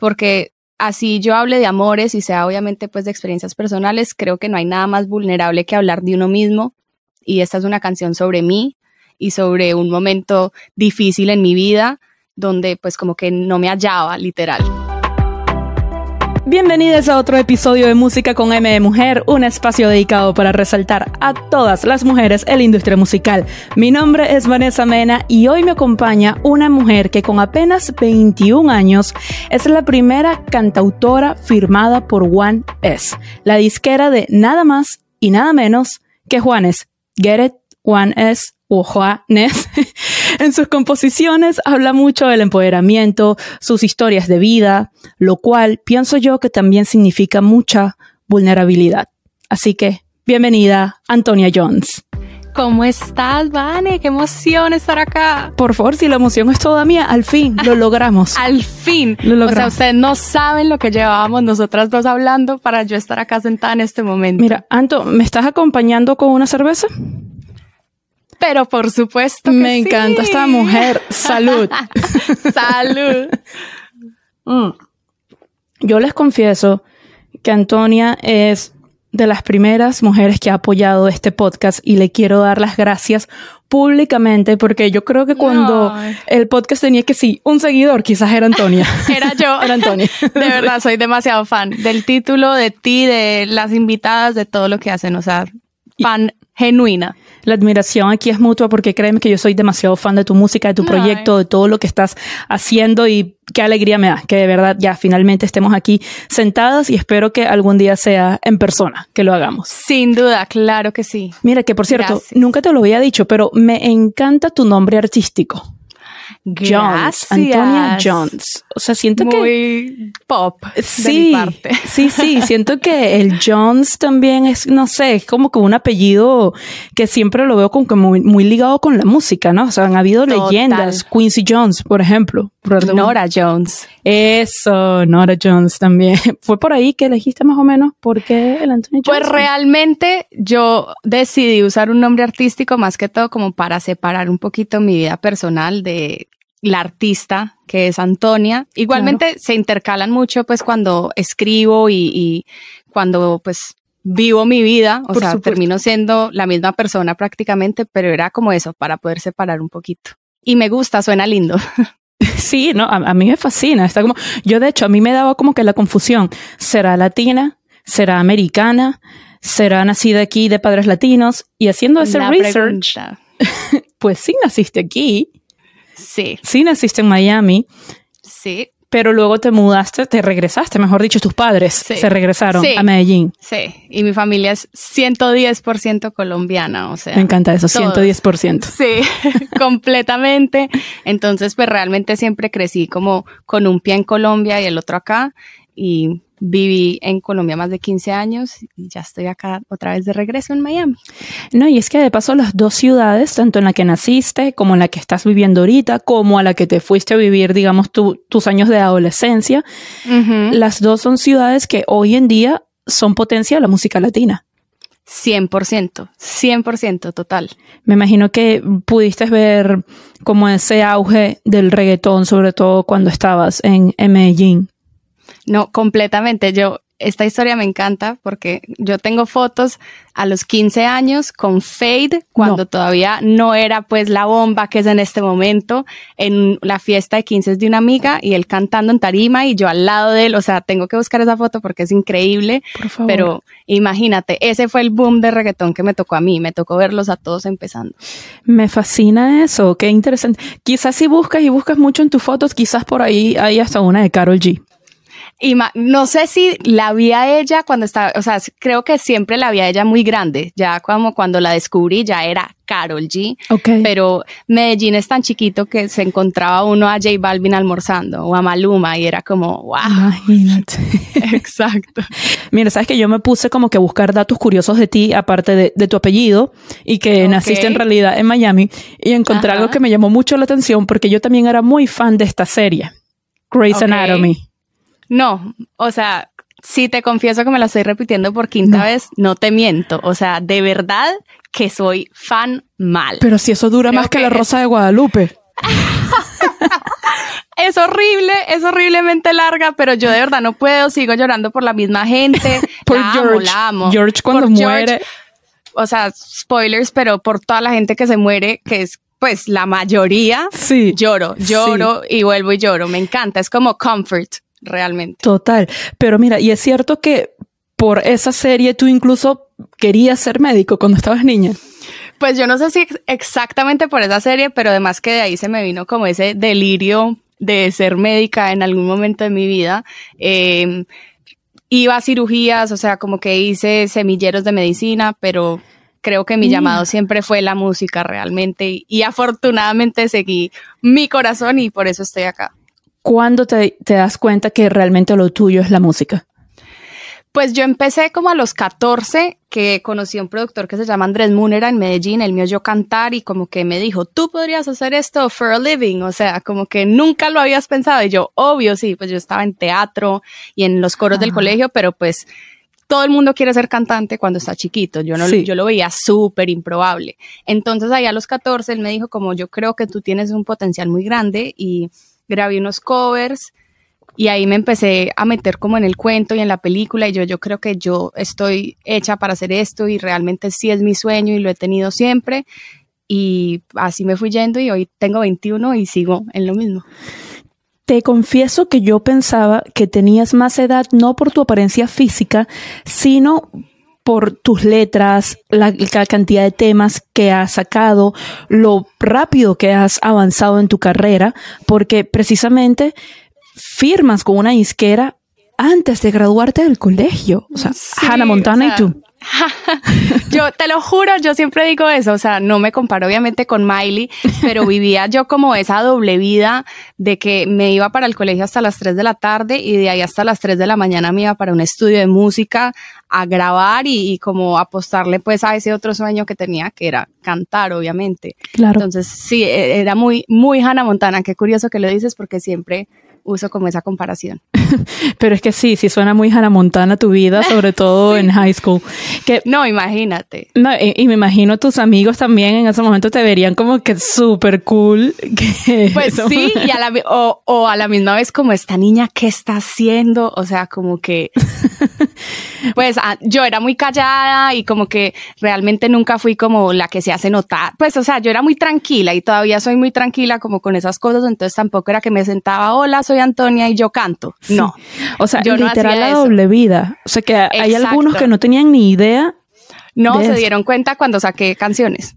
porque así yo hable de amores y sea obviamente pues de experiencias personales, creo que no hay nada más vulnerable que hablar de uno mismo y esta es una canción sobre mí y sobre un momento difícil en mi vida donde pues como que no me hallaba literal. Bienvenidos a otro episodio de Música con M de Mujer, un espacio dedicado para resaltar a todas las mujeres en la industria musical. Mi nombre es Vanessa Mena y hoy me acompaña una mujer que con apenas 21 años es la primera cantautora firmada por One S, la disquera de nada más y nada menos que Juanes. Get it? One S o Juanes. en sus composiciones habla mucho del empoderamiento, sus historias de vida, lo cual pienso yo que también significa mucha vulnerabilidad. Así que, bienvenida, Antonia Jones. ¿Cómo estás, Vane? Qué emoción estar acá. Por favor, si la emoción es toda mía, al fin lo logramos. al fin. Lo logramos. O sea, ustedes no saben lo que llevábamos nosotras dos hablando para yo estar acá sentada en este momento. Mira, Anto, ¿me estás acompañando con una cerveza? Pero por supuesto. Que Me encanta esta mujer. Salud. Salud. Mm. Yo les confieso que Antonia es de las primeras mujeres que ha apoyado este podcast y le quiero dar las gracias públicamente porque yo creo que cuando el podcast tenía que sí, un seguidor, quizás era Antonia. era yo. era Antonia. De verdad, soy demasiado fan del título, de ti, de las invitadas, de todo lo que hacen. O sea, fan genuina. La admiración aquí es mutua porque créeme que yo soy demasiado fan de tu música, de tu proyecto, de todo lo que estás haciendo y qué alegría me da que de verdad ya finalmente estemos aquí sentadas y espero que algún día sea en persona que lo hagamos. Sin duda, claro que sí. Mira que por cierto, nunca te lo había dicho, pero me encanta tu nombre artístico. Jones, Antonia Jones. O sea, siento Muy que. pop. Sí, de mi parte. sí, sí. Siento que el Jones también es, no sé, es como que un apellido que siempre lo veo como que muy, muy ligado con la música, ¿no? O sea, han habido leyendas. Quincy Jones, por ejemplo. Nora Jones. Eso, Nora Jones también. ¿Fue por ahí que elegiste más o menos por qué el Antonia Jones? Pues realmente yo decidí usar un nombre artístico más que todo como para separar un poquito mi vida personal de la artista que es Antonia. Igualmente se intercalan mucho pues cuando escribo y, cuando pues vivo mi vida, o sea, termino siendo la misma persona prácticamente, pero era como eso, para poder separar un poquito. Y me gusta, suena lindo. Sí, no, a, mí me fascina. Está como, yo de hecho, a mí me daba como que la confusión. ¿Será latina? ¿Será americana? ¿Será nacida aquí de padres latinos? Y haciendo ese research, pues sí naciste aquí. Sí. Sí naciste en Miami. Sí. Pero luego te mudaste, te regresaste, mejor dicho, tus padres se regresaron a Medellín. Sí, y mi familia es 110% colombiana, o sea. Me encanta eso, 110%. Sí, completamente. Entonces, pues realmente siempre crecí como con un pie en Colombia y el otro acá. Y viví en Colombia más de 15 años y ya estoy acá otra vez de regreso en Miami. No, y es que de paso las dos ciudades, tanto en la que naciste como en la que estás viviendo ahorita, como a la que te fuiste a vivir, digamos, tus años de adolescencia, las dos son ciudades que hoy en día son potencia de la música latina. 100%, 100% total. Me imagino que pudiste ver como ese auge del reggaetón, sobre todo cuando estabas en Medellín. No, completamente. Yo, esta historia me encanta porque yo tengo fotos a los 15 años con Fade, cuando todavía no era pues la bomba que es en este momento, en la fiesta de 15 de una amiga y él cantando en tarima y yo al lado de él, o sea, tengo que buscar esa foto porque es increíble, Por favor. pero imagínate, ese fue el boom de reggaetón que me tocó a mí, me tocó verlos a todos empezando. Me fascina eso, qué interesante. Quizás si buscas y buscas mucho en tus fotos, quizás por ahí hay hasta una de Carol G. Y no sé si la vi a ella cuando estaba, o sea, creo que siempre la vi a ella muy grande, ya como cuando la descubrí ya era Carol G. Okay. Pero Medellín es tan chiquito que se encontraba uno a J Balvin almorzando o a Maluma y era como, wow. Imagínate. Exacto. Mira, sabes que yo me puse como que a buscar datos curiosos de ti, aparte de, tu apellido, y que naciste en realidad en Miami, y encontré algo que me llamó mucho la atención porque yo también era muy fan de esta serie, Grey's Anatomy. No, o sea, si te confieso que me la estoy repitiendo por quinta vez, no te miento. O sea, de verdad que soy fan mal. Pero si eso dura más que, la Rosa de Guadalupe. es horrible, es horriblemente larga, pero yo de verdad no puedo, sigo llorando por la misma gente. por George. la amo. George cuando muere. o sea, spoilers, pero por toda la gente que se muere, que es pues la mayoría, sí, lloro, lloro y vuelvo y lloro. Me encanta, es como comfort, realmente. Total. Pero mira, y es cierto que por esa serie tú incluso querías ser médico cuando estabas niña. Pues yo no sé si exactamente por esa serie, pero además que de ahí se me vino como ese delirio de ser médica en algún momento de mi vida. Em, iba a cirugías, o sea, como que hice semilleros de medicina, pero creo que mi llamado siempre fue la música realmente y, afortunadamente seguí mi corazón y por eso estoy acá. ¿Cuándo te, te das cuenta que realmente lo tuyo es la música? Pues yo empecé como a los 14, que conocí a un productor que se llama Andrés Múnera en Medellín, él me oyó cantar y como que me dijo, tú podrías hacer esto for a living, o sea, como que nunca lo habías pensado y yo, obvio, sí, pues yo estaba en teatro y en los coros del colegio, pero pues todo el mundo quiere ser cantante cuando está chiquito, yo no yo lo veía súper improbable. Entonces ahí a los 14 él me dijo como yo creo que tú tienes un potencial muy grande y grabé unos covers y ahí me empecé a meter como en el cuento y en la película y yo, yo creo que yo estoy hecha para hacer esto y realmente sí es mi sueño y lo he tenido siempre. Y así me fui yendo y hoy tengo 21 y sigo en lo mismo. Te confieso que yo pensaba que tenías más edad no por tu apariencia física, sino por tus letras, la, la, cantidad de temas que has sacado, lo rápido que has avanzado en tu carrera, porque precisamente firmas con una disquera antes de graduarte del colegio. O sea, Hannah Montana y tú. yo te lo juro, yo siempre digo eso, o sea, no me comparo obviamente con Miley, pero vivía yo como esa doble vida de que me iba para el colegio hasta las 3 de la tarde y de ahí hasta las 3 de la mañana me iba para un estudio de música a grabar y, y como apostarle pues a ese otro sueño que tenía, que era cantar, obviamente. Claro. Entonces, sí, e, era muy, muy Hannah Montana. Qué curioso que lo dices porque siempre uso como esa comparación. Pero es que sí, sí suena muy Hannah Montana tu vida, sobre todo en high school. Que, no, imagínate. No, y, me imagino tus amigos también en ese momento te verían como que súper cool. pues sí, y a la, o, o, a la misma vez como esta niña, ¿qué está haciendo? O sea, como que, pues ah, yo era muy callada y como que realmente nunca fui como la que se hace notar. Pues, o sea, yo era muy tranquila y todavía soy muy tranquila como con esas cosas, entonces tampoco era que me sentaba, hola, soy Antonia y yo canto. No. O sea, yo literal la doble vida. O sea, que hay algunos que no tenían ni idea. No, se dieron cuenta cuando saqué canciones.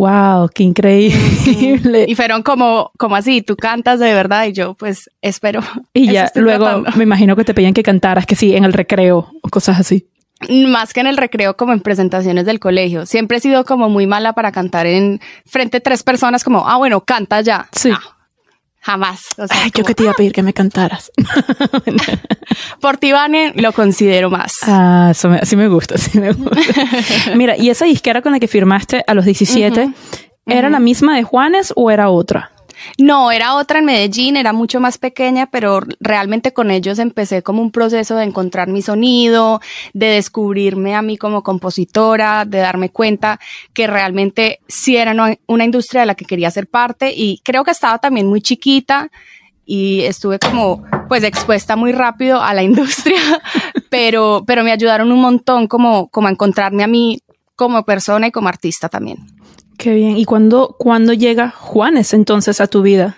Wow, qué increíble. Y fueron como, como así, tú cantas de verdad y yo pues espero. Y ya luego me imagino que te pedían que cantaras, que sí, en el recreo o cosas así. Más que en el recreo, como en presentaciones del colegio. Siempre he sido como muy mala para cantar en frente a tres personas, como, ah, bueno, canta ya. Sí. Jamás. Ay, yo que te iba a pedir que me cantaras. Por ti, Vane, lo considero más. Ah, eso me, así me gusta, así me gusta. Mira, ¿y esa disquera con la que firmaste a los 17, era la misma de Juanes o era otra? No, era otra en Medellín, era mucho más pequeña, pero realmente con ellos empecé como un proceso de encontrar mi sonido, de descubrirme a mí como compositora, de darme cuenta que realmente sí era una industria de la que quería ser parte y creo que estaba también muy chiquita y estuve como pues expuesta muy rápido a la industria, pero, pero me ayudaron un montón como, como a encontrarme a mí como persona y como artista también. Qué bien. ¿Y cuándo, cuándo llega Juanes entonces a tu vida?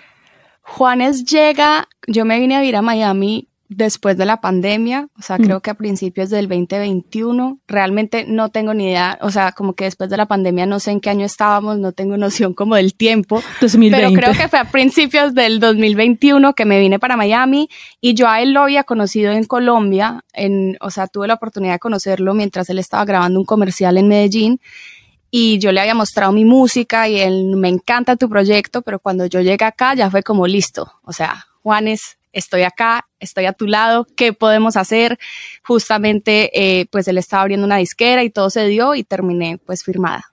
Juanes llega, yo me vine a vivir a Miami después de la pandemia, o sea, creo mm. que a principios del 2021, realmente no tengo ni idea, o sea, como que después de la pandemia no sé en qué año estábamos, no tengo noción como del tiempo, 2020. pero creo que fue a principios del 2021 que me vine para Miami y yo a él lo había conocido en Colombia, en, o sea, tuve la oportunidad de conocerlo mientras él estaba grabando un comercial en Medellín y yo le había mostrado mi música y él me encanta tu proyecto, pero cuando yo llegué acá ya fue como listo, o sea, Juanes, estoy acá, estoy a tu lado, ¿qué podemos hacer? Justamente, eh, pues él estaba abriendo una disquera y todo se dio y terminé pues firmada.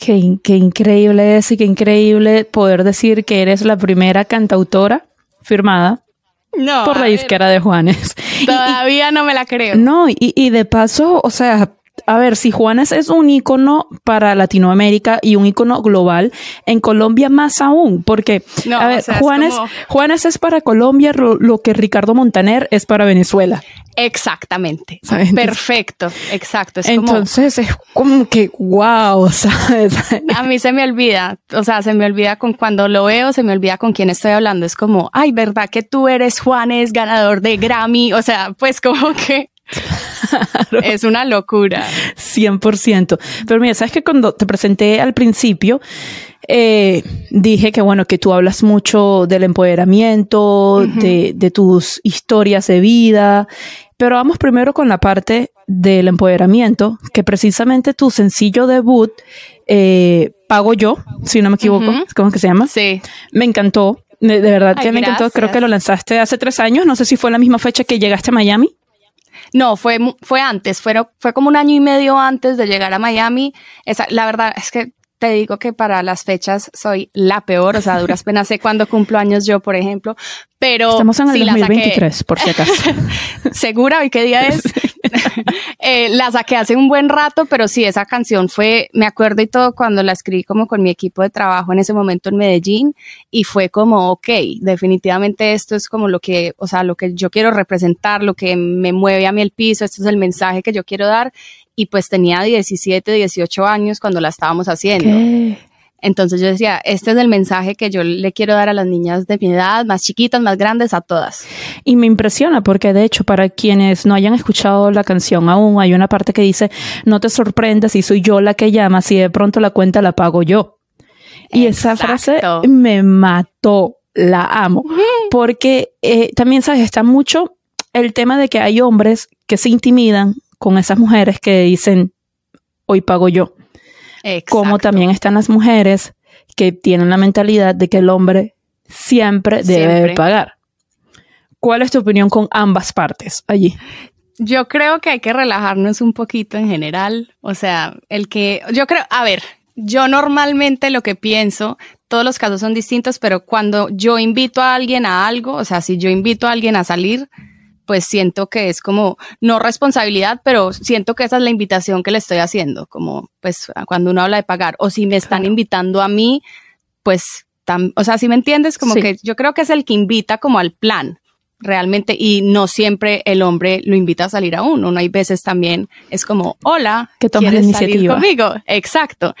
Qué, qué increíble es y qué increíble poder decir que eres la primera cantautora firmada por la disquera de Juanes. Todavía no me la creo. No, y, y de paso, o sea, a ver, si Juanes es un ícono para Latinoamérica y un ícono global, en Colombia más aún, porque a ver, Juanes, es Juanes es para Colombia lo, que Ricardo Montaner es para Venezuela. Exactamente. Perfecto, exacto. Entonces es como que wow, ¿sabes? A mí se me olvida, o sea, se me olvida con cuando lo veo, se me olvida con quién estoy hablando. Es como, ay, ¿verdad que tú eres Juanes, ganador de Grammy? O sea, pues como que es una locura. 100%. Pero mira, sabes que cuando te presenté al principio, eh, dije que bueno, que tú hablas mucho del empoderamiento, de, de, tus historias de vida, pero vamos primero con la parte del empoderamiento, que precisamente tu sencillo debut, eh, Pago Yo, si no me equivoco, ¿cómo es que se llama? Sí. Me encantó. De, verdad que me encantó. Creo que lo lanzaste hace tres años. No sé si fue la misma fecha que llegaste a Miami. No, fue, fue antes, fue, fue como un año y medio antes de llegar a Miami. Esa, la verdad es que te digo que para las fechas soy la peor, o sea, duras penas sé cuándo cumplo años yo, por ejemplo, pero... Estamos en el 2023, por si acaso. ¿Segura? ¿Y qué día es? eh, la saqué hace un buen rato, pero sí, esa canción fue, me acuerdo y todo cuando la escribí como con mi equipo de trabajo en ese momento en Medellín y fue como, ok, definitivamente esto es como lo que, o sea, lo que yo quiero representar, lo que me mueve a mí el piso, este es el mensaje que yo quiero dar y pues tenía 17, 18 años cuando la estábamos haciendo. Entonces yo decía, este es el mensaje que yo le quiero dar a las niñas de mi edad, más chiquitas, más grandes, a todas. Y me impresiona porque de hecho para quienes no hayan escuchado la canción aún, hay una parte que dice, no te sorprendas si soy yo la que llama, si de pronto la cuenta la pago yo. Y esa frase me mató, la amo, porque eh, también, ¿sabes? Está mucho el tema de que hay hombres que se intimidan con esas mujeres que dicen, hoy pago yo. Como también están las mujeres que tienen la mentalidad de que el hombre siempre debe pagar. ¿Cuál es tu opinión con ambas partes allí? Yo creo que hay que relajarnos un poquito en general. O sea, el que yo creo, a ver, yo normalmente lo que pienso, todos los casos son distintos, pero cuando yo invito a alguien a algo, o sea, si yo invito a alguien a salir, pues siento que es como, no responsabilidad, pero siento que esa es la invitación que le estoy haciendo, como pues cuando uno habla de pagar, o si me están invitando a mí, pues, o sea, si me entiendes, como que yo creo que es el que invita como al plan, realmente, y no siempre el hombre lo invita a salir a uno, no hay veces también es como, hola, que tomes la iniciativa conmigo, exacto.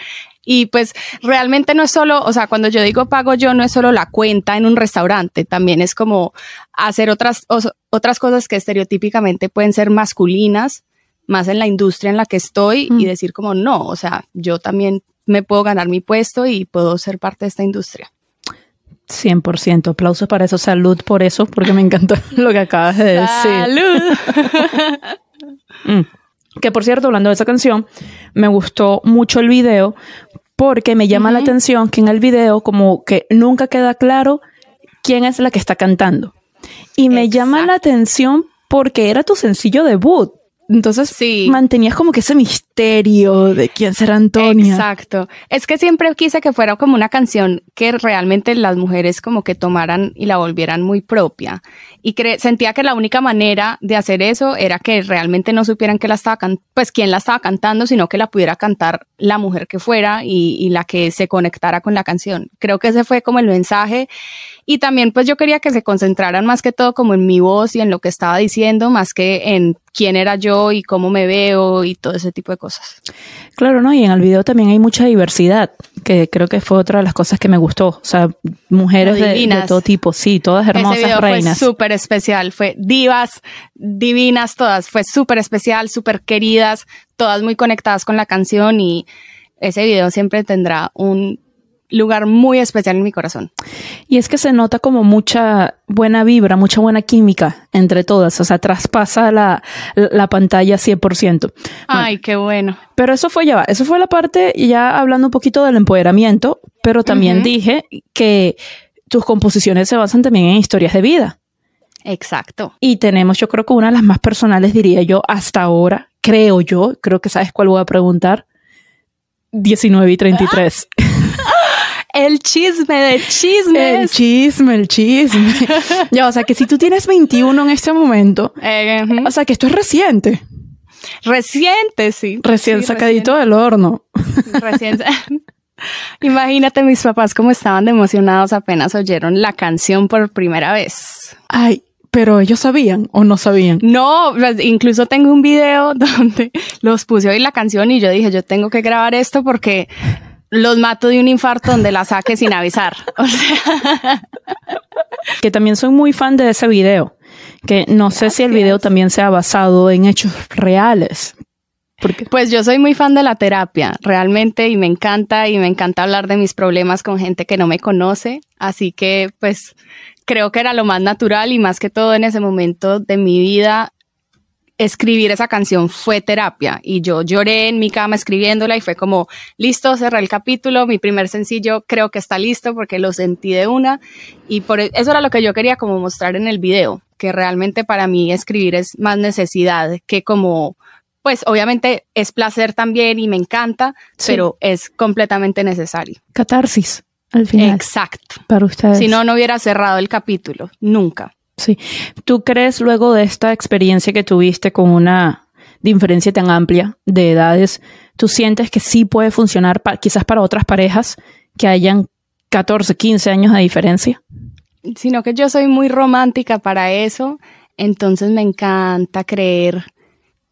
Y pues realmente no es solo, o sea, cuando yo digo pago yo, no es solo la cuenta en un restaurante, también es como hacer otras, otras cosas que estereotípicamente pueden ser masculinas, más en la industria en la que estoy y mm. decir como no, o sea, yo también me puedo ganar mi puesto y puedo ser parte de esta industria. 100%. Aplausos para eso. Salud por eso, porque me encantó lo que acabas de decir. Salud. Mm. Que por cierto, hablando de esa canción, me gustó mucho el video porque me llama la atención que en el video como que nunca queda claro quién es la que está cantando. Y me llama la atención porque era tu sencillo debut. Entonces sí. mantenías como que ese misterio de quién será Antonia. Exacto. Es que siempre quise que fuera como una canción que realmente las mujeres como que tomaran y la volvieran muy propia. Y sentía que la única manera de hacer eso era que realmente no supieran que la estaba pues quién la estaba cantando, sino que la pudiera cantar la mujer que fuera y, y la que se conectara con la canción. Creo que ese fue como el mensaje y también pues yo quería que se concentraran más que todo como en mi voz y en lo que estaba diciendo, más que en quién era yo y cómo me veo y todo ese tipo de cosas. Claro, ¿no? Y en el video también hay mucha diversidad, que creo que fue otra de las cosas que me gustó. O sea, mujeres de, todo tipo, sí, todas hermosas ese video reinas. Fue súper especial, fue divas, divinas todas, fue súper especial, súper queridas, todas muy conectadas con la canción y ese video siempre tendrá un lugar muy especial en mi corazón. Y es que se nota como mucha buena vibra, mucha buena química entre todas, o sea, traspasa la, la pantalla 100%. Ay, qué bueno. Pero eso fue ya, eso fue la parte ya hablando un poquito del empoderamiento, pero también dije que tus composiciones se basan también en historias de vida. Exacto. Y tenemos, yo creo que una de las más personales, diría yo, hasta ahora, creo yo, creo que sabes cuál voy a preguntar. 19 y 33. El chisme de chismes. El chisme, el chisme. ya, o sea que si tú tienes 21 en este momento, eh, o sea que esto es reciente. Reciente, sí. Recién Sí, sacadito del horno. Recién. Imagínate mis papás cómo estaban de emocionados apenas oyeron la canción por primera vez. Ay, pero ellos sabían o no sabían. No, pues, incluso tengo un video donde los puse oír la canción y yo dije, yo tengo que grabar esto porque los mato de un infarto donde la saque sin avisar. O sea, Que también soy muy fan de ese video. Que no sé si el video también sea basado en hechos reales. Porque pues yo soy muy fan de la terapia, realmente, y me encanta, y me encanta hablar de mis problemas con gente que no me conoce. Así que, pues, creo que era lo más natural y más que todo en ese momento de mi vida, escribir esa canción fue terapia y yo lloré en mi cama escribiéndola y fue como, listo, cerré el capítulo, mi primer sencillo creo que está listo porque lo sentí de una y por e- eso era lo que yo quería como mostrar en el video, que realmente para mí escribir es más necesidad que como, pues obviamente es placer también y me encanta, Sí. pero es completamente necesario. catarsis al final Exacto. para ustedes. Si no, no hubiera cerrado el capítulo, nunca. Sí. ¿Tú crees luego de esta experiencia que tuviste con una diferencia tan amplia de edades, tú sientes que sí puede funcionar quizás para otras parejas que hayan 14, 15 años de diferencia? sino que yo soy muy romántica para eso, entonces me encanta creer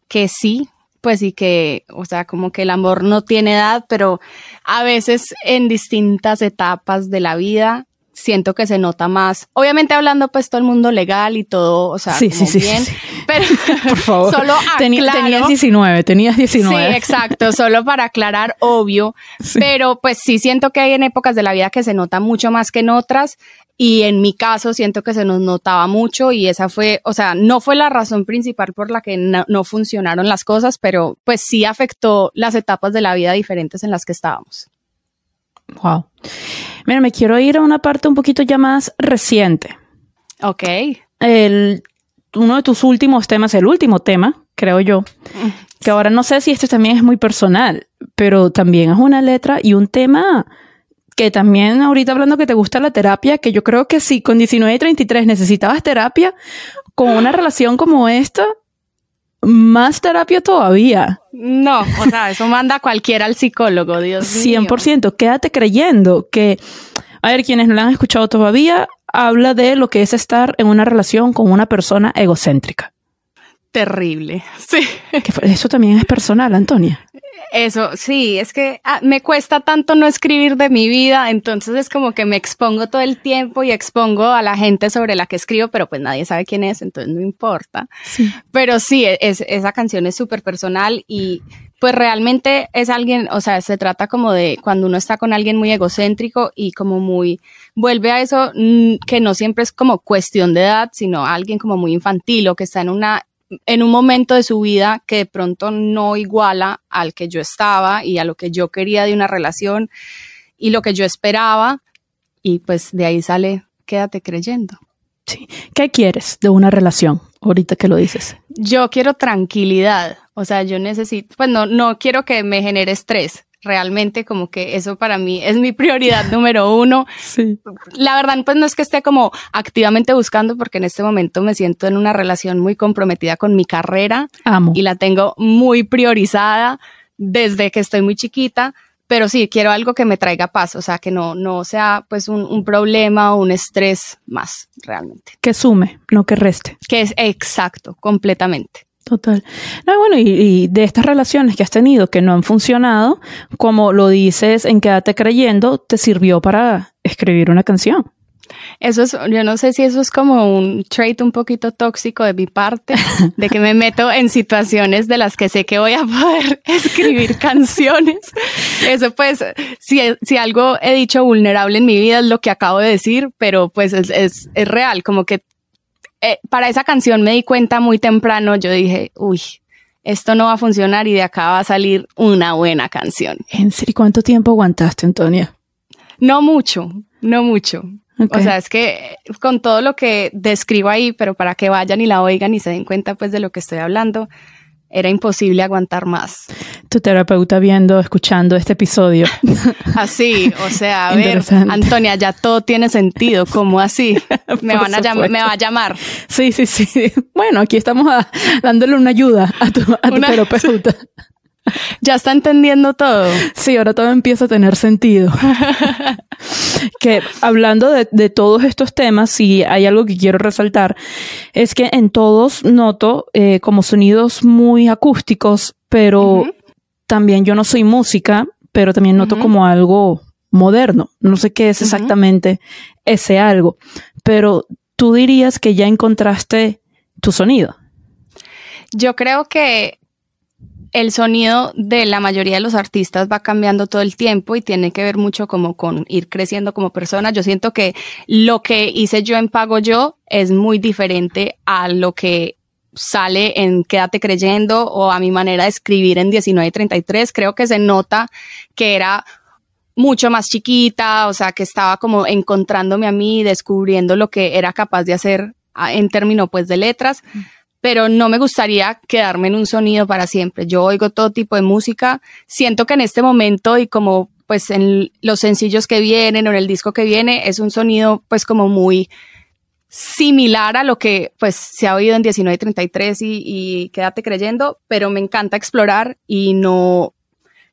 que sí, pues y que, o sea, como que el amor no tiene edad, pero a veces en distintas etapas de la vida siento que se nota más. Obviamente hablando pues todo el mundo legal y todo, o sea, Sí, como sí, sí, bien, sí, pero Por favor. solo aclaro- tenías 19, tenías 19. Sí, exacto, solo para aclarar, obvio, pero pues sí siento que hay en épocas de la vida que se nota mucho más que en otras y en mi caso siento que se nos notaba mucho y esa fue, o sea, no fue la razón principal por la que no, no funcionaron las cosas, pero pues sí afectó las etapas de la vida diferentes en las que estábamos. Wow. Mira, me quiero ir a una parte un poquito ya más reciente. Ok. El, uno de tus últimos temas, el último tema, creo yo, que ahora no sé si esto también es muy personal, pero también es una letra y un tema que también ahorita hablando que te gusta la terapia, que yo creo que si con 19 y 33 necesitabas terapia, con una relación como esta, más terapia todavía. No, o sea, eso manda cualquiera al psicólogo, Dios mío. 100%. Quédate creyendo que, a ver, quienes no la han escuchado todavía, habla de lo que es estar en una relación con una persona egocéntrica. Terrible. Sí. Eso también es personal, Antonia. Eso, sí, es que ah, me cuesta tanto no escribir de mi vida, entonces es como que me expongo todo el tiempo y expongo a la gente sobre la que escribo, pero pues nadie sabe quién es, entonces no importa. Sí. Pero sí, e, es, esa canción es súper personal y pues realmente es alguien, o sea, se trata como de cuando uno está con alguien muy egocéntrico y como muy, vuelve a eso mm, que no siempre es como cuestión de edad, sino alguien como muy infantil o que está en una en un momento de su vida que de pronto no iguala al que yo estaba y a lo que yo quería de una relación y lo que yo esperaba y pues de ahí sale quédate creyendo. Sí. ¿Qué quieres de una relación? Ahorita que lo dices. Yo quiero tranquilidad, o sea, yo necesito, pues no, no quiero que me genere estrés. Realmente como que eso para mí es mi prioridad número uno. Sí. La verdad, pues no es que esté como activamente buscando porque en este momento me siento en una relación muy comprometida con mi carrera Amo. y la tengo muy priorizada desde que estoy muy chiquita, pero sí, quiero algo que me traiga paz, o sea, que no, no sea pues un, un problema o un estrés más realmente, Que sume, no que reste. que es exacto, completamente. Total. No, bueno, y, y de estas relaciones que has tenido que no han funcionado, como lo dices en Quédate creyendo, te sirvió para escribir una canción. Eso es, yo no sé si eso es como un trait un poquito tóxico de mi parte, de que me meto en situaciones de las que sé que voy a poder escribir canciones. Eso pues, si, si algo he dicho vulnerable en mi vida es lo que acabo de decir, pero pues es, es, es real, como que eh, para esa canción me di cuenta muy temprano, yo dije, uy, esto no va a funcionar y de acá va a salir una buena canción. ¿En serio cuánto tiempo aguantaste, Antonia? No mucho, no mucho. O sea, es que con todo lo que describo ahí, pero para que vayan y la oigan y se den cuenta pues de lo que estoy hablando, era imposible aguantar más. Tu terapeuta viendo, escuchando este episodio. Así, o sea, a ver, Antonia, ya todo tiene sentido, ¿cómo así? Me van a llamar, me va a llamar. Sí, sí, sí. Bueno, aquí estamos dándole una ayuda a tu, terapeuta. Ya está entendiendo todo. Sí, ahora todo empieza a tener sentido. que hablando de, todos estos temas, si hay algo que quiero resaltar, es que en todos noto eh, como sonidos muy acústicos, pero también yo no soy música, pero también noto como algo moderno. No sé qué es exactamente ese algo, pero tú dirías que ya encontraste tu sonido. Yo creo que el sonido de la mayoría de los artistas va cambiando todo el tiempo y tiene que ver mucho como con ir creciendo como persona. Yo siento que lo que hice yo en Pago Yo es muy diferente a lo que sale en Quédate creyendo o a mi manera de escribir en 1933, creo que se nota que era mucho más chiquita, o sea, que estaba como encontrándome a mí, descubriendo lo que era capaz de hacer ah, en términos pues de letras, pero no me gustaría quedarme en un sonido para siempre. Yo oigo todo tipo de música, siento que en este momento y como pues en los sencillos que vienen o en el disco que viene es un sonido pues como muy similar a lo que pues se ha oído en 1933 y, y quédate creyendo, pero me encanta explorar y no,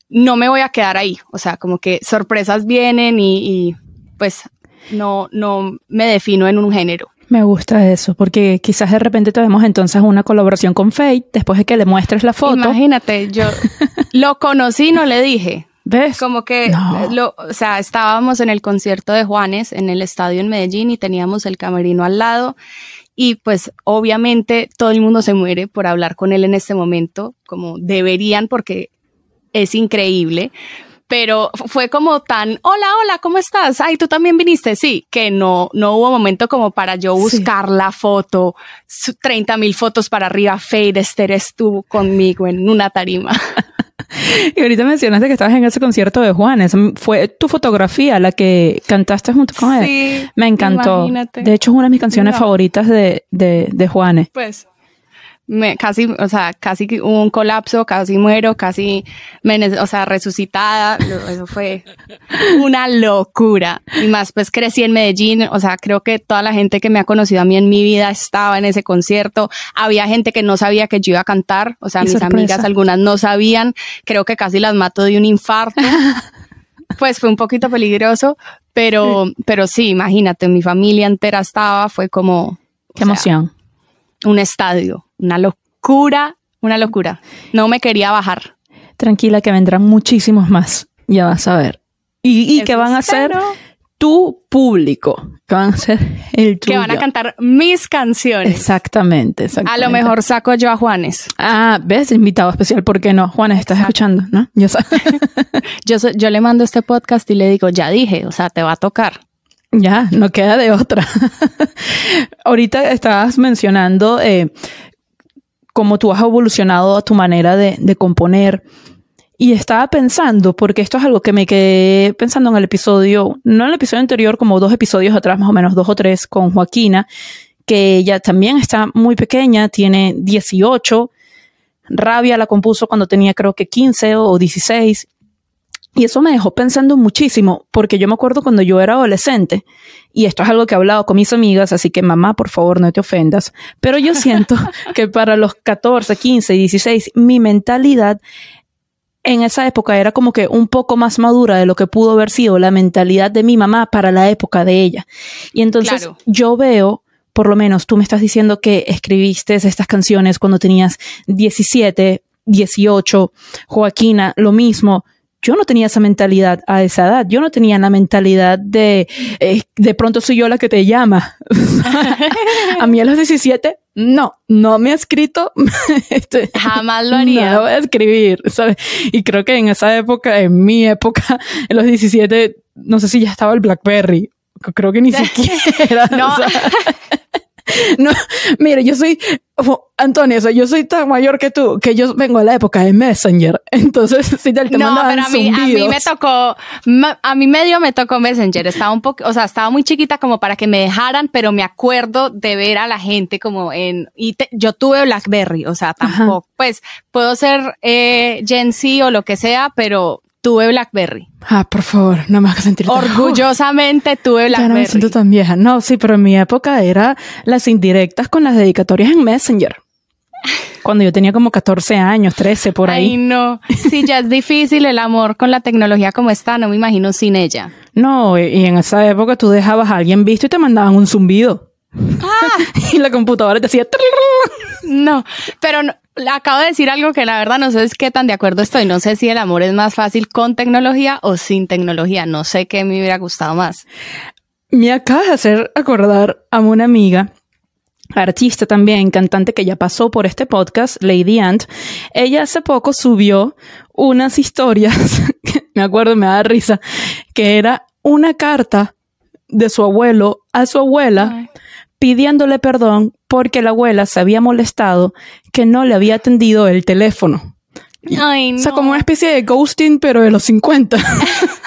no me voy a quedar ahí. O sea, como que sorpresas vienen y, y pues no, no me defino en un género. Me gusta eso, porque quizás de repente tenemos entonces una colaboración con Fate después de que le muestres la foto. Imagínate, yo lo conocí, no le dije. ¿Ves? Como que, lo, o sea, estábamos en el concierto de Juanes en el estadio en Medellín y teníamos el camerino al lado y pues obviamente todo el mundo se muere por hablar con él en este momento, como deberían porque es increíble, pero fue como tan, hola, hola, ¿cómo estás? Ay, tú también viniste, sí, que no, no hubo momento como para yo buscar la foto, 30 mil fotos para arriba, Fade, eres tú conmigo en una tarima. Y ahorita mencionaste que estabas en ese concierto de Juanes. Fue tu fotografía la que cantaste junto con él. Sí, me encantó. De hecho, es una de mis canciones favoritas de, de, de Juanes. Pues me casi, o sea, casi hubo un colapso, casi muero, casi, me, o sea, resucitada, eso fue una locura. Y más, pues crecí en Medellín, o sea, creo que toda la gente que me ha conocido a mí en mi vida estaba en ese concierto. Había gente que no sabía que yo iba a cantar, o sea, mis amigas algunas no sabían, creo que casi las mato de un infarto. pues fue un poquito peligroso, pero, pero sí, imagínate, mi familia entera estaba, fue como... Qué emoción. Un estadio una locura, una locura. No me quería bajar. Tranquila que vendrán muchísimos más, ya vas a ver. Y, que van a ser tu público, que van a ser el tuyo. Que van a cantar mis canciones. Exactamente, exactamente. A lo mejor saco yo a Juanes. Ah, ves, invitado especial, ¿por qué no? Juanes, estás escuchando, ¿no? Yo, yo, yo le mando este podcast y le digo, ya dije, o sea, te va a tocar. Ya, no queda de otra. Ahorita estabas mencionando eh, cómo tú has evolucionado a tu manera de, componer. Y estaba pensando, porque esto es algo que me quedé pensando en el episodio, no en el episodio anterior, como dos episodios atrás, más o menos dos o tres, con Joaquina, que ella también está muy pequeña, tiene 18. Rabia la compuso cuando tenía creo que 15 o 16. Y eso me dejó pensando muchísimo, porque yo me acuerdo cuando yo era adolescente, y esto es algo que he hablado con mis amigas, así que mamá, por favor, no te ofendas, pero yo siento que para los 14, 15, 16, mi mentalidad en esa época era como que un poco más madura de lo que pudo haber sido la mentalidad de mi mamá para la época de ella. Y entonces yo veo por lo menos tú me estás diciendo que escribiste estas canciones cuando tenías 17, 18, Joaquina, lo mismo yo no tenía esa mentalidad a esa edad. Yo no tenía la mentalidad de, eh, de pronto soy yo la que te llama. a mí a los 17, no, no me ha escrito. Este, Jamás lo haría. No lo voy a escribir, ¿sabes? Y creo que en esa época, en mi época, en los 17, no sé si ya estaba el Blackberry. Creo que ni siquiera. no. no, mire, yo soy, oh, Antonio, yo soy tan mayor que tú, que yo vengo a la época de Messenger. Entonces, sí, del que no, pero a mí, a mí me tocó, a mí medio me tocó Messenger. Estaba un poco, o sea, estaba muy chiquita como para que me dejaran, pero me acuerdo de ver a la gente como en, y yo tuve Blackberry, o sea, tampoco, pues, puedo ser, eh, Gen Z o lo que sea, pero tuve Blackberry. Ah, por favor, no me hagas sentir Orgullosamente tuve Blackberry. Ya no me siento tan vieja. No, sí, pero en mi época era las indirectas con las dedicatorias en Messenger. Cuando yo tenía como 14 años, 13 por ahí. Ay, no. Sí, ya es difícil el amor con la tecnología como está, no me imagino sin ella. No, y en esa época tú dejabas a alguien visto y te mandaban un zumbido. Ah. y la computadora te decía. No, pero no, acabo de decir algo que la verdad no sé qué tan de acuerdo estoy. No sé si el amor es más fácil con tecnología o sin tecnología. No sé qué me hubiera gustado más. Me acaba de hacer acordar a una amiga artista también, cantante que ya pasó por este podcast, Lady Ant. Ella hace poco subió unas historias, me acuerdo, me da risa, que era una carta de su abuelo a su abuela pidiéndole perdón porque la abuela se había molestado que no le había atendido el teléfono. Ay, no. O sea, como una especie de ghosting, pero de los 50.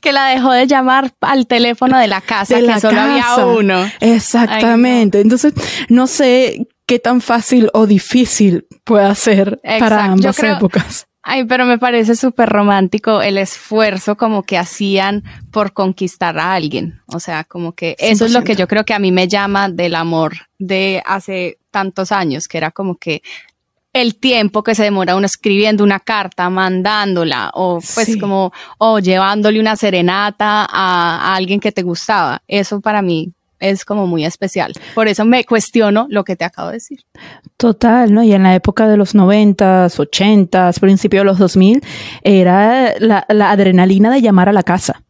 que la dejó de llamar al teléfono de la casa, que solo había uno. Exactamente. Entonces, no sé qué tan fácil o difícil puede ser para ambas épocas. Ay, pero me parece súper romántico el esfuerzo como que hacían por conquistar a alguien. O sea, como que eso es lo que yo creo que a mí me llama del amor de hace tantos años, que era como que el tiempo que se demora uno escribiendo una carta, mandándola, o pues como, o llevándole una serenata a, a alguien que te gustaba. Eso para mí es como muy especial. Por eso me cuestiono lo que te acabo de decir. Total, ¿no? Y en la época de los noventas, ochentas, principio de los 2000, era la, adrenalina de llamar a la casa.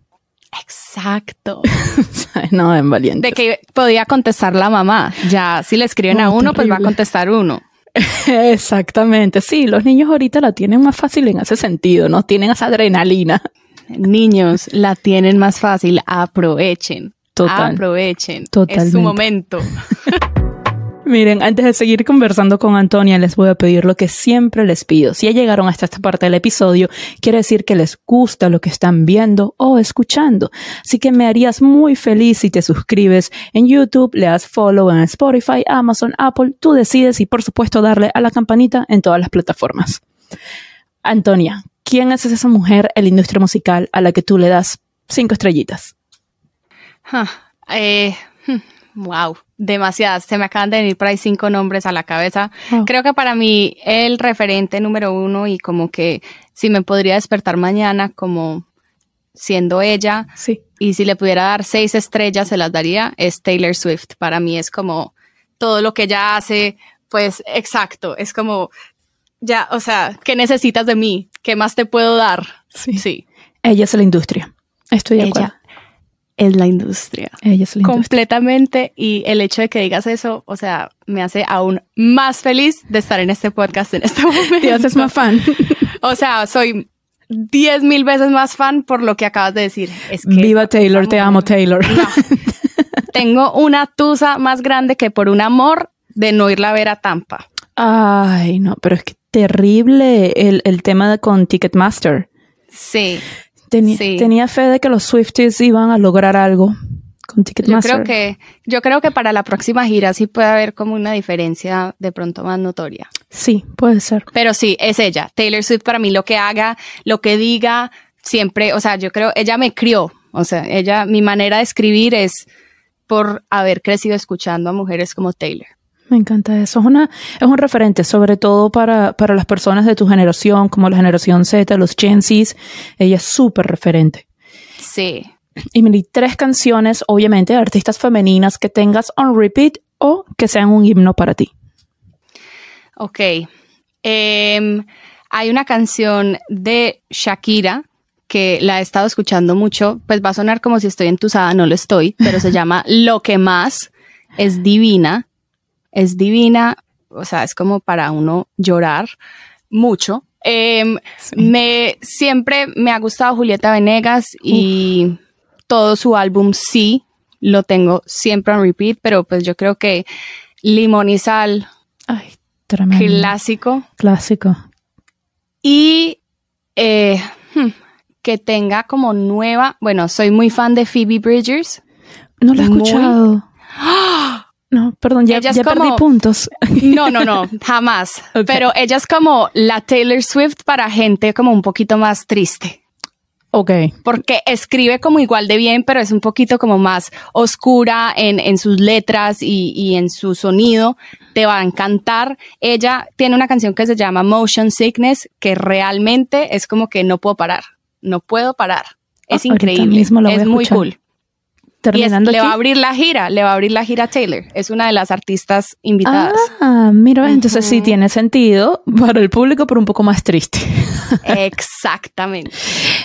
Exacto. no, en valiente. De que podía contestar la mamá. Ya, si le escriben a uno, pues va a contestar uno. Exactamente. Sí, los niños ahorita la tienen más fácil en ese sentido, ¿no? Tienen esa adrenalina. Niños la tienen más fácil, aprovechen. Aprovechen. Es su momento. Miren, antes de seguir conversando con Antonia, les voy a pedir lo que siempre les pido. Si ya llegaron hasta esta parte del episodio, quiere decir que les gusta lo que están viendo o escuchando. Así que me harías muy feliz si te suscribes en YouTube, le das follow en Spotify, Amazon, Apple, tú decides y por supuesto darle a la campanita en todas las plataformas. Antonia, ¿quién es esa mujer en la industria musical a la que tú le das cinco estrellitas? Eh, wow, demasiadas. Se me acaban de venir por ahí cinco nombres a la cabeza. Creo que para mí el referente número uno y como que si me podría despertar mañana como siendo ella sí. y si le pudiera dar seis estrellas se las daría es Taylor Swift. Para mí es como todo lo que ella hace, pues exacto, es como ya, o sea, ¿qué necesitas de mí? ¿Qué más te puedo dar? Sí. sí. Ella es la industria. Estoy de acuerdo es la industria. Ella es la Completamente. Y el hecho de que digas eso, o sea, me hace aún más feliz de estar en este podcast en este momento. Te haces más fan. o sea, soy diez mil veces más fan por lo que acabas de decir. Viva Taylor, te amo Taylor. Tengo una tusa más grande que por un amor de no irla a ver a Tampa. Ay, no, pero es que terrible el, el tema con Ticketmaster. Sí. Tenía fe de que los Swifties iban a lograr algo con Ticketmaster. Yo creo que, yo creo que para la próxima gira sí puede haber como una diferencia de pronto más notoria. Sí, puede ser. Pero sí, es ella. Taylor Swift para mí lo que haga, lo que diga, siempre, o sea, yo creo, ella me crió. O sea, ella, mi manera de escribir es por haber crecido escuchando a mujeres como Taylor. Me encanta eso. Es, una, es un referente, sobre todo para, para las personas de tu generación, como la generación Z, los Gen Zs. Ella es súper referente. Sí. Y me di tres canciones, obviamente, de artistas femeninas que tengas on repeat o que sean un himno para ti. Ok. Em, hay una canción de Shakira que la he estado escuchando mucho, pues va a sonar como si estoy entusada, no lo estoy, pero se llama Lo que más es divina es divina, o sea, es como para uno llorar mucho. Em, me, siempre me ha gustado Julieta Venegas y todo su álbum Sí, lo tengo siempre en repeat, pero pues yo creo que limón y sal. Ay, tremendo. Clásico. Clásico. Y eh, hmm, que tenga como nueva, bueno, soy muy fan de Phoebe Bridgers. No la he escuchado. No, perdón, ya, ya perdí puntos. No, no, no, jamás. Pero ella es como la Taylor Swift para gente como un poquito más triste. Ok. Porque escribe como igual de bien, pero es un poquito como más oscura en, en sus letras y, y, en su sonido. Te va a encantar. Ella tiene una canción que se llama Motion Sickness, que realmente es como que no puedo parar. No puedo parar. Es ah, increíble. es muy cool le va a abrir la gira, le va a abrir la gira Taylor. Es una de las artistas invitadas. Ah, mira, entonces sí tiene sentido para el público, pero un poco más triste. Exactamente.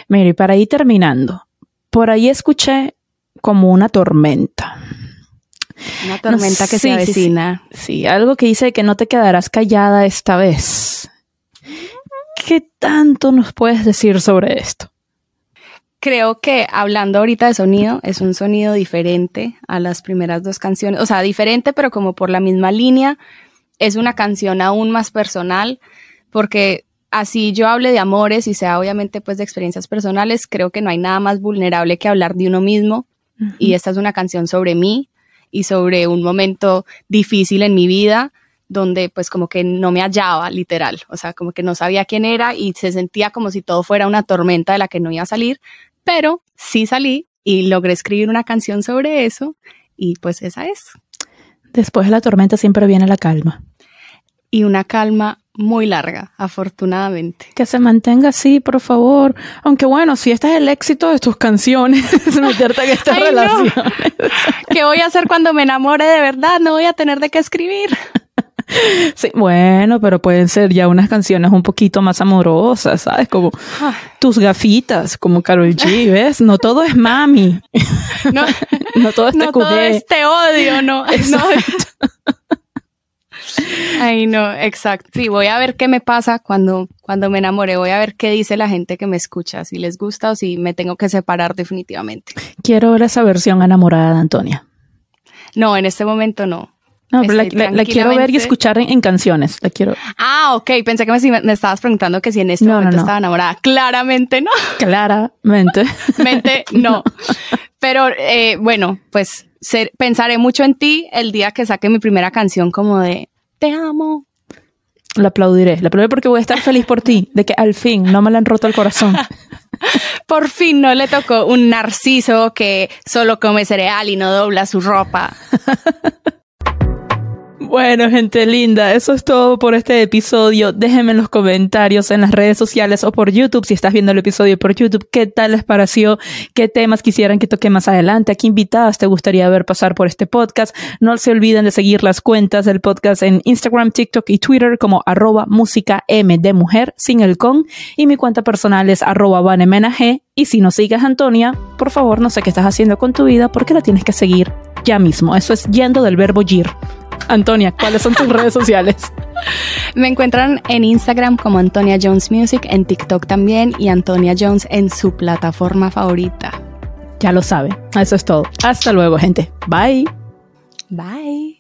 Mira, y para ir terminando, por ahí escuché como una tormenta. Una tormenta que se avecina. sí, algo que dice que no te quedarás callada esta vez. ¿Qué tanto nos puedes decir sobre esto? Creo que hablando ahorita de sonido, es un sonido diferente a las primeras dos canciones, o sea, diferente, pero como por la misma línea, es una canción aún más personal, porque así yo hable de amores y sea obviamente pues de experiencias personales, creo que no hay nada más vulnerable que hablar de uno mismo, y esta es una canción sobre mí y sobre un momento difícil en mi vida, donde pues como que no me hallaba literal, o sea, como que no sabía quién era y se sentía como si todo fuera una tormenta de la que no iba a salir, pero sí salí y logré escribir una canción sobre eso y pues esa es. Después de la tormenta siempre viene la calma. Y una calma muy larga, afortunadamente. Que se mantenga así, por favor. Aunque bueno, si este es el éxito de tus canciones, meterte en esta relación. ¿Qué voy a hacer cuando me enamore de verdad? No voy a tener de qué escribir. Sí, bueno, pero pueden ser ya unas canciones un poquito más amorosas, ¿sabes? Como tus gafitas, como Carol G, ¿ves? No todo es mami. No, no todo es no todo es te odio, no. Ay, no, exacto. Sí, voy a ver qué me pasa cuando, cuando me enamore. Voy a ver qué dice la gente que me escucha, si les gusta o si me tengo que separar definitivamente. Quiero ver esa versión enamorada de Antonia. No, en este momento no. No, pero la, quiero ver y escuchar en, canciones. La quiero. Ah, ok. Pensé que me, estabas preguntando que si en este momento estaba enamorada. Claramente no. Claramente. Mente, no. Pero eh, bueno, pues pensaré mucho en ti el día que saque mi primera canción como de Te amo. La aplaudiré. La aplaudiré porque voy a estar feliz por ti, de que al fin no me le han roto el corazón. por fin no le tocó un narciso que solo come cereal y no dobla su ropa. Bueno, gente linda, eso es todo por este episodio. Déjenme en los comentarios en las redes sociales o por YouTube, si estás viendo el episodio por YouTube, qué tal les pareció, qué temas quisieran que toque más adelante, a qué invitadas te gustaría ver pasar por este podcast. No se olviden de seguir las cuentas del podcast en Instagram, TikTok y Twitter como arroba música M de mujer sin el con y mi cuenta personal es arroba vanemenag y si no sigues Antonia, por favor no sé qué estás haciendo con tu vida porque la tienes que seguir ya mismo. Eso es yendo del verbo gir. Antonia, ¿cuáles son tus redes sociales? Me encuentran en Instagram como Antonia Jones Music, en TikTok también y Antonia Jones en su plataforma favorita. Ya lo sabe. Eso es todo. Hasta luego, gente. Bye. Bye.